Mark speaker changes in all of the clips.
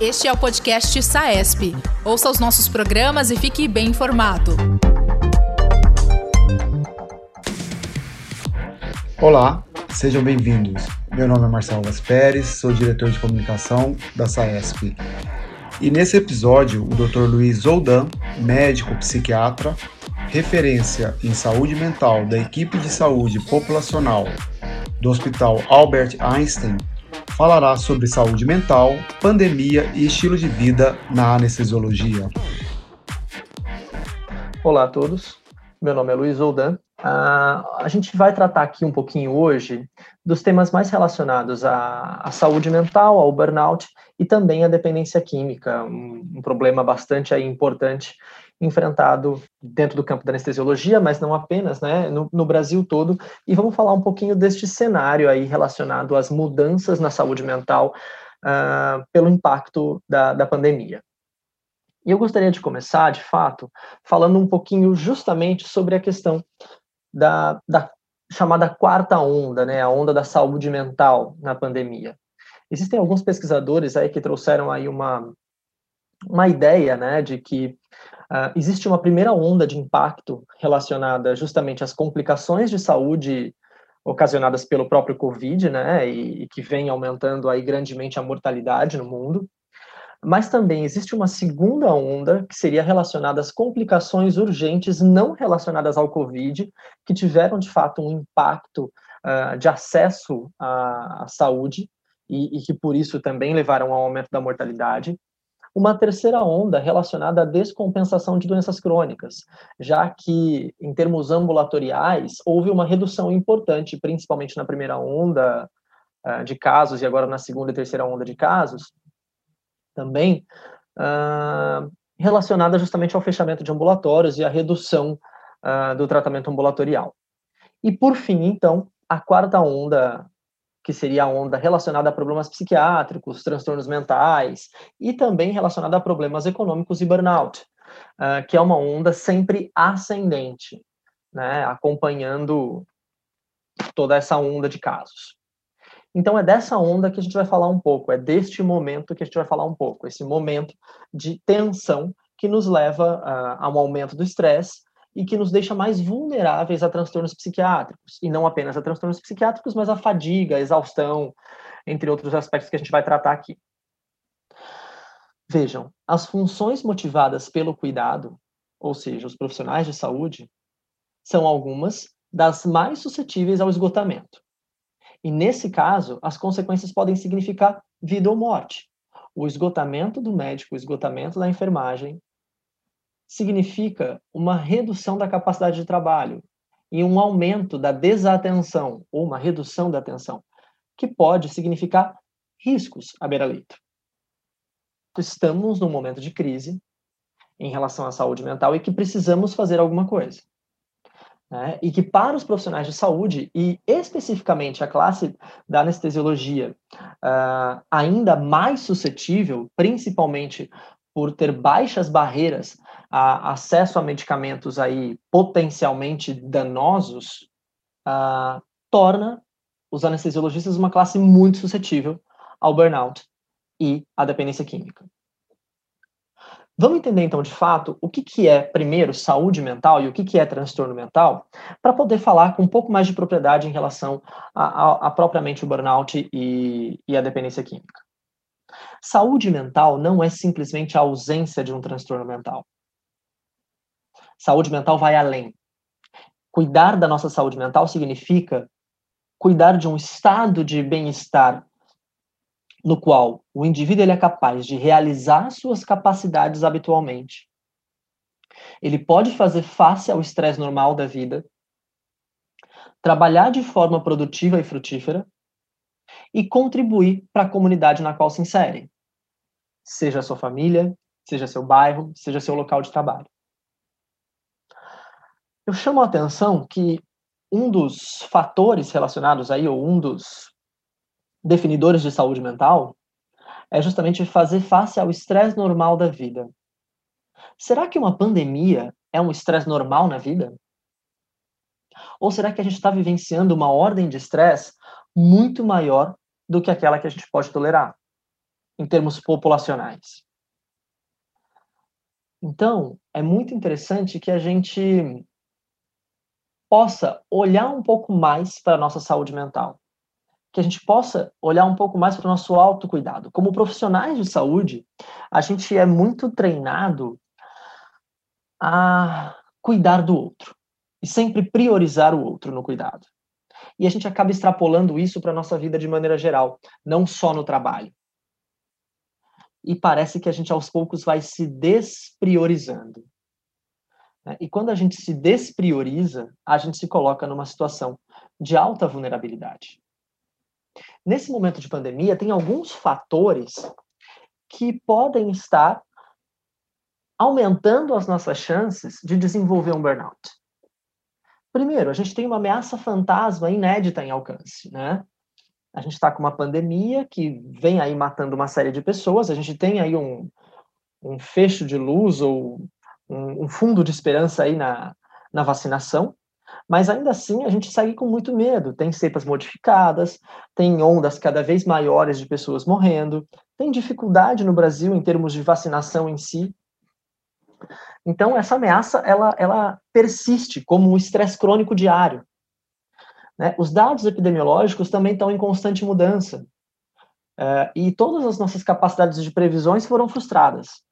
Speaker 1: Este é o podcast SAESP. Ouça os nossos programas e fique bem informado.
Speaker 2: Olá, sejam bem-vindos. Meu nome é Marcelo Vaz Pérez, sou diretor de comunicação da SAESP. E nesse episódio, o Dr. Luiz Zoldan, médico psiquiatra, referência em saúde mental da equipe de saúde populacional do Hospital Albert Einstein, falará sobre saúde mental, pandemia e estilo de vida na anestesiologia.
Speaker 3: Olá a todos, meu nome é Luiz Oldan. Uh, a gente vai tratar aqui um pouquinho hoje dos temas mais relacionados à, à saúde mental, ao burnout e também à dependência química, um, um problema bastante aí importante enfrentado dentro do campo da anestesiologia, mas não apenas, né, no, no, Brasil todo, e vamos falar um pouquinho deste cenário aí relacionado às mudanças na saúde mental uh, pelo impacto da, da pandemia. E eu gostaria de começar, de fato, falando um pouquinho justamente sobre a questão da, da chamada quarta onda, né, a onda da saúde mental na pandemia. Existem alguns pesquisadores aí que trouxeram aí uma, uma ideia, né, de que Uh, existe uma primeira onda de impacto relacionada justamente às complicações de saúde ocasionadas pelo próprio Covid, né, e, e, que vem aumentando aí grandemente a mortalidade no mundo. Mas também existe uma segunda onda que seria relacionada às complicações urgentes não relacionadas ao Covid, que tiveram de fato um impacto uh, de acesso à, à saúde e, e que por isso também levaram ao aumento da mortalidade uma terceira onda relacionada à descompensação de doenças crônicas, já que, em termos ambulatoriais, houve uma redução importante, principalmente na primeira onda uh, de casos e agora na segunda e terceira onda de casos, também uh, relacionada justamente ao fechamento de ambulatórios e à redução uh, do tratamento ambulatorial. E, por fim, então, a quarta onda que seria a onda relacionada a problemas psiquiátricos, transtornos mentais e também relacionada a problemas econômicos e burnout, uh, que é uma onda sempre ascendente, né, acompanhando toda essa onda de casos. Então é dessa onda que a gente vai falar um pouco, é deste momento que a gente vai falar um pouco, esse momento de tensão que nos leva uh, a um aumento do estresse e que nos deixa mais vulneráveis a transtornos psiquiátricos, e não apenas a transtornos psiquiátricos, mas a fadiga, a exaustão, entre outros aspectos que a gente vai tratar aqui. Vejam, as funções motivadas pelo cuidado, ou seja, os profissionais de saúde, são algumas das mais suscetíveis ao esgotamento. E nesse caso, as consequências podem significar vida ou morte. O esgotamento do médico, o esgotamento da enfermagem, significa uma redução da capacidade de trabalho e um aumento da desatenção ou uma redução da atenção, que pode significar riscos à beira-leito. Estamos num momento de crise em relação à saúde mental e que precisamos fazer alguma coisa. Né? E que para os profissionais de saúde, e especificamente a classe da anestesiologia, uh, ainda mais suscetível, principalmente por ter baixas barreiras a acesso a medicamentos aí potencialmente danosos, uh, torna os anestesiologistas uma classe muito suscetível ao burnout e à dependência química. Vamos entender então de fato o que, que é, primeiro, saúde mental e o que, que é transtorno mental, para poder falar com um pouco mais de propriedade em relação a, a, a propriamente o burnout e, e a dependência química. Saúde mental não é simplesmente a ausência de um transtorno mental. Saúde mental vai além. Cuidar da nossa saúde mental significa cuidar de um estado de bem-estar no qual o indivíduo ele é capaz de realizar suas capacidades habitualmente. Ele pode fazer face ao estresse normal da vida, trabalhar de forma produtiva e frutífera e contribuir para a comunidade na qual se insere, seja a sua família, seja seu bairro, seja seu local de trabalho. Eu chamo a atenção que um dos fatores relacionados aí, ou um dos definidores de saúde mental, é justamente fazer face ao estresse normal da vida. Será que uma pandemia é um estresse normal na vida? Ou será que a gente está vivenciando uma ordem de estresse muito maior do que aquela que a gente pode tolerar, em termos populacionais. Então, é muito interessante que a gente possa olhar um pouco mais para a nossa saúde mental. Que a gente possa olhar um pouco mais para o nosso autocuidado. Como profissionais de saúde, a gente é muito treinado a cuidar do outro e sempre priorizar o outro no cuidado. E a gente acaba extrapolando isso para a nossa vida de maneira geral, não só no trabalho e parece que a gente aos poucos vai se despriorizando. Né? E quando a gente se desprioriza, a gente se coloca numa situação de alta vulnerabilidade. Nesse momento de pandemia, tem alguns fatores que podem estar aumentando as nossas chances de desenvolver um burnout. Primeiro, a gente tem uma ameaça fantasma inédita em alcance, né? A gente está com uma pandemia que vem aí matando uma série de pessoas, a gente tem aí um, um fecho de luz ou um, um fundo de esperança aí na, na vacinação, mas ainda assim a gente segue com muito medo. Tem cepas modificadas, tem ondas cada vez maiores de pessoas morrendo, tem dificuldade no Brasil em termos de vacinação em si. Então essa ameaça ela, ela persiste como um estresse crônico diário. Né? Os dados epidemiológicos também estão em constante mudança. Uh, e todas as nossas capacidades de previsões foram frustradas.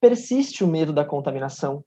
Speaker 3: Persiste o medo da contaminação,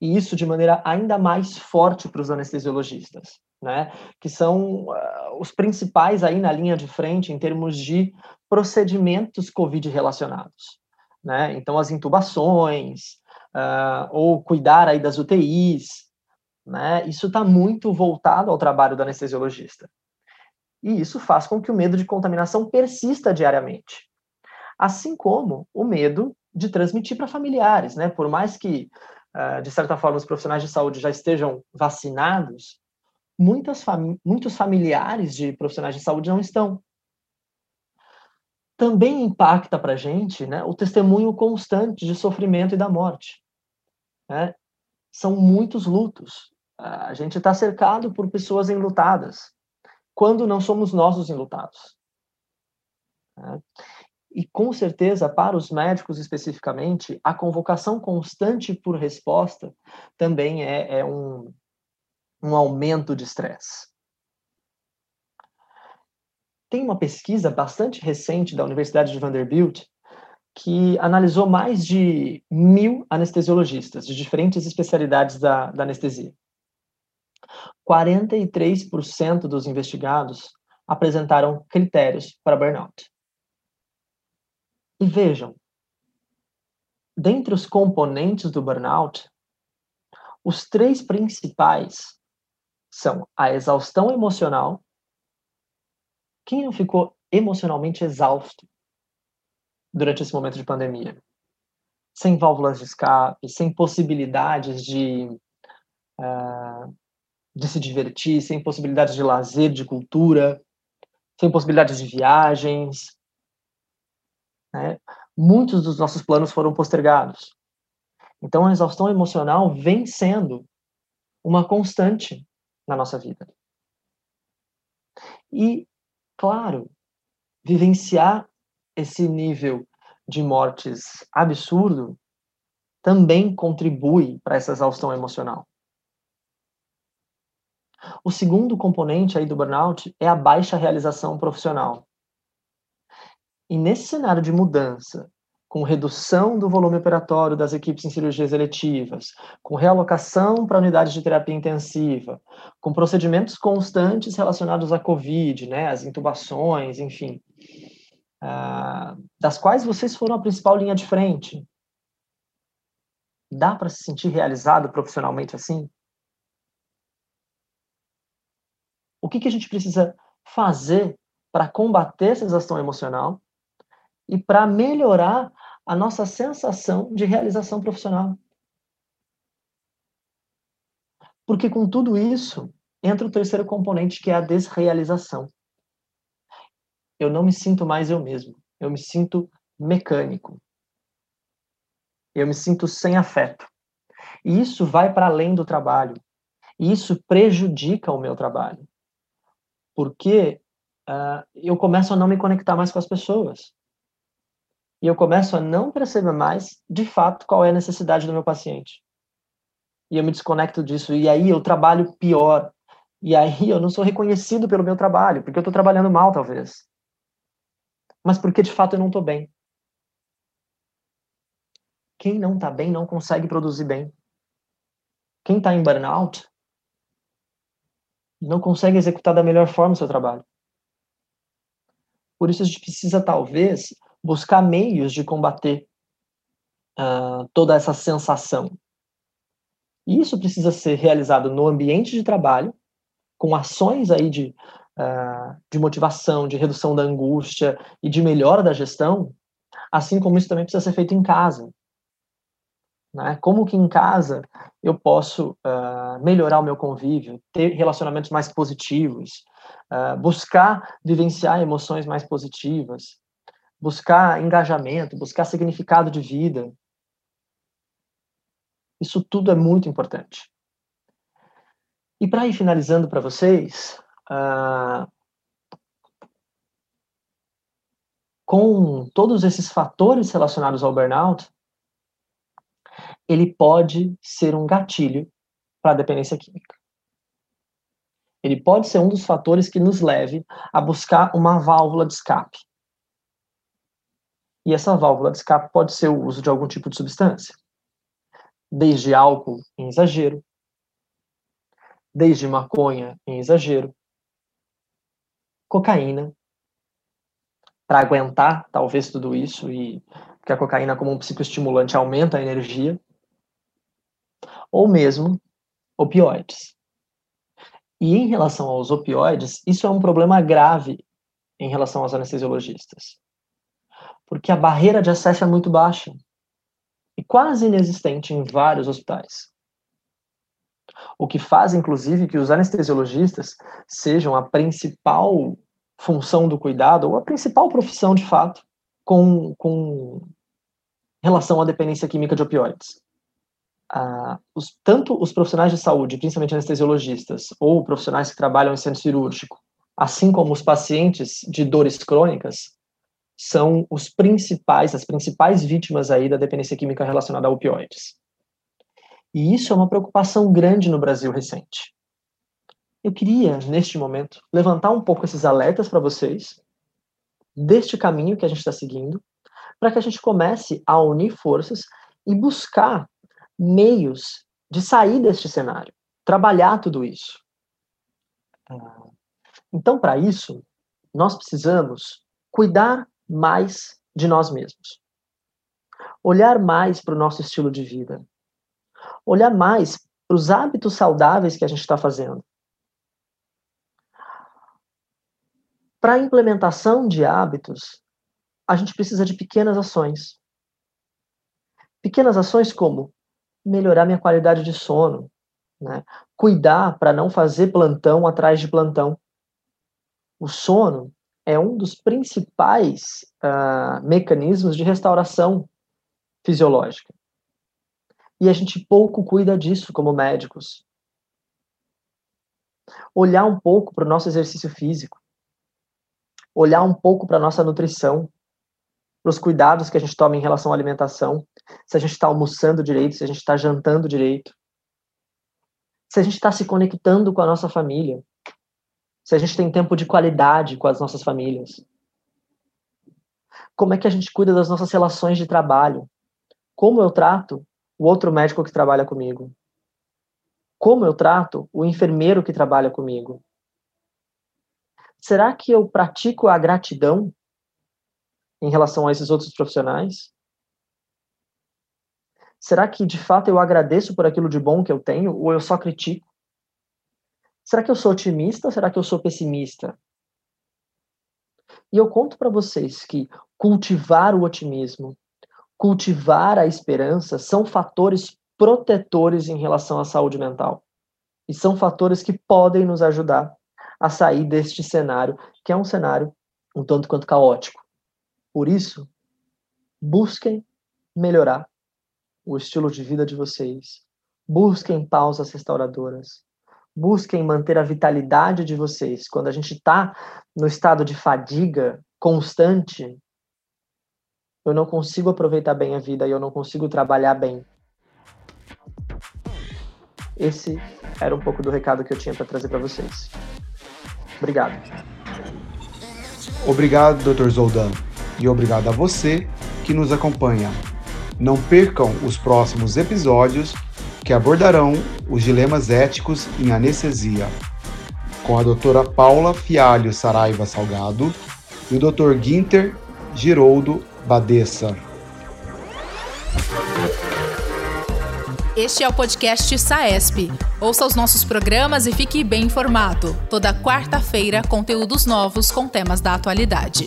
Speaker 3: e isso de maneira ainda mais forte para os anestesiologistas, né? que são uh, os principais aí na linha de frente em termos de procedimentos COVID relacionados. Né? Então, as intubações, uh, ou cuidar aí das UTIs, né? Isso está muito voltado ao trabalho do anestesiologista. E isso faz com que o medo de contaminação persista diariamente. Assim como o medo de transmitir para familiares, né? Por mais que, uh, de certa forma, os profissionais de saúde já estejam vacinados, muitas fami muitos familiares de profissionais de saúde não estão. Também impacta para a gente né, o testemunho constante de sofrimento e da morte. Né? São muitos lutos, a gente está cercado por pessoas enlutadas, quando não somos nós os enlutados. Né? E com certeza, para os médicos especificamente, a convocação constante por resposta também é, é um, um aumento de estresse. Tem uma pesquisa bastante recente da Universidade de Vanderbilt que analisou mais de mil anestesiologistas de diferentes especialidades da, da anestesia. 43% dos investigados apresentaram critérios para burnout. E vejam, dentre os componentes do burnout, os três principais são a exaustão emocional. Quem não ficou emocionalmente exausto durante esse momento de pandemia? Sem válvulas de escape, sem possibilidades de uh, de se divertir, sem possibilidades de lazer, de cultura, sem possibilidades de viagens. Né? Muitos dos nossos planos foram postergados. Então, a exaustão emocional vem sendo uma constante na nossa vida. E, claro, vivenciar esse nível de mortes absurdo também contribui para essa exaustão emocional. O segundo componente aí do burnout é a baixa realização profissional. E nesse cenário de mudança, com redução do volume operatório das equipes em cirurgias eletivas, com realocação para unidades de terapia intensiva, com procedimentos constantes relacionados à COVID, né, as intubações, enfim, uh, das quais vocês foram a principal linha de frente. Dá para se sentir realizado profissionalmente assim? O que, que a gente precisa fazer para combater essa exaustão emocional e para melhorar a nossa sensação de realização profissional. Porque com tudo isso, entra o terceiro componente, que é a desrealização. Eu não me sinto mais eu mesmo. Eu me sinto mecânico. Eu me sinto sem afeto. E isso vai para além do trabalho. E isso prejudica o meu trabalho porque uh, eu começo a não me conectar mais com as pessoas. E eu começo a não perceber mais, de fato, qual é a necessidade do meu paciente. E eu me desconecto disso. E aí eu trabalho pior. E aí eu não sou reconhecido pelo meu trabalho, porque eu estou trabalhando mal, talvez. Mas porque, de fato, eu não estou bem. Quem não está bem não consegue produzir bem. Quem está em burnout não consegue executar da melhor forma o seu trabalho. Por isso a gente precisa, talvez, buscar meios de combater uh, toda essa sensação. E isso precisa ser realizado no ambiente de trabalho, com ações aí de, uh, de motivação, de redução da angústia e de melhora da gestão, assim como isso também precisa ser feito em casa. Né? Como que em casa eu posso uh, melhorar o meu convívio, ter relacionamentos mais positivos, uh, buscar vivenciar emoções mais positivas, buscar engajamento, buscar significado de vida. Isso tudo é muito importante. E para ir finalizando para vocês, uh, com todos esses fatores relacionados ao burnout, ele pode ser um gatilho para a dependência química. Ele pode ser um dos fatores que nos leve a buscar uma válvula de escape. E essa válvula de escape pode ser o uso de algum tipo de substância, desde álcool em exagero, desde maconha em exagero, cocaína, para aguentar talvez tudo isso e que a cocaína como um psicoestimulante aumenta a energia, ou mesmo opioides. E em relação aos opioides, isso é um problema grave em relação aos anestesiologistas. Porque a barreira de acesso é muito baixa e quase inexistente em vários hospitais. O que faz, inclusive, que os anestesiologistas sejam a principal função do cuidado, ou a principal profissão, de fato, com, com relação à dependência química de opioides ah, os, tanto os profissionais de saúde, principalmente anestesiologistas, ou profissionais que trabalham em centro cirúrgico, assim como os pacientes de dores crônicas, são os principais, as principais vítimas aí da dependência química relacionada a opioides. E isso é uma preocupação grande no Brasil recente. Eu queria, neste momento, levantar um pouco esses alertas para vocês, deste caminho que a gente está seguindo, para que a gente comece a unir forças e buscar meios de sair deste cenário, trabalhar tudo isso. Então, para isso, nós precisamos cuidar mais de nós mesmos, olhar mais para o nosso estilo de vida, olhar mais para os hábitos saudáveis que a gente está fazendo. Para a implementação de hábitos, a gente precisa de pequenas ações. Pequenas ações como melhorar minha qualidade de sono, né? cuidar para não fazer plantão atrás de plantão. O sono é um dos principais uh, mecanismos de restauração fisiológica. E a gente pouco cuida disso como médicos. Olhar um pouco para o nosso exercício físico, olhar um pouco para a nossa nutrição, para os cuidados que a gente toma em relação à alimentação, se a gente está almoçando direito, se a gente está jantando direito, se a gente está se conectando com a nossa família, se a gente tem tempo de qualidade com as nossas famílias. Como é que a gente cuida das nossas relações de trabalho? Como eu trato o outro médico que trabalha comigo? Como eu trato o enfermeiro que trabalha comigo? Será que eu pratico a gratidão em relação a esses outros profissionais? Será que de fato eu agradeço por aquilo de bom que eu tenho ou eu só critico? Será que eu sou otimista ou será que eu sou pessimista? E eu conto para vocês que cultivar o otimismo, cultivar a esperança são fatores protetores em relação à saúde mental. E são fatores que podem nos ajudar a sair deste cenário, que é um cenário um tanto quanto caótico. Por isso, busquem melhorar o estilo de vida de vocês. Busquem pausas restauradoras. busquem manter a vitalidade de vocês. Quando a gente está no estado de fadiga constante, eu não consigo aproveitar bem a vida e eu não consigo trabalhar bem. Esse era um pouco do recado que eu tinha para trazer para vocês. Obrigado.
Speaker 2: Obrigado, Dr. Zoldan, e obrigado a você que nos acompanha. Não percam os próximos episódios que abordarão os dilemas éticos em anestesia, com a doutora Paula Fialho Saraiva Salgado e o Dr. Guinter Giroldo Badessa.
Speaker 1: Este é o podcast SAESP. Ouça os nossos programas e fique bem informado. Toda quarta-feira, conteúdos novos com temas da atualidade.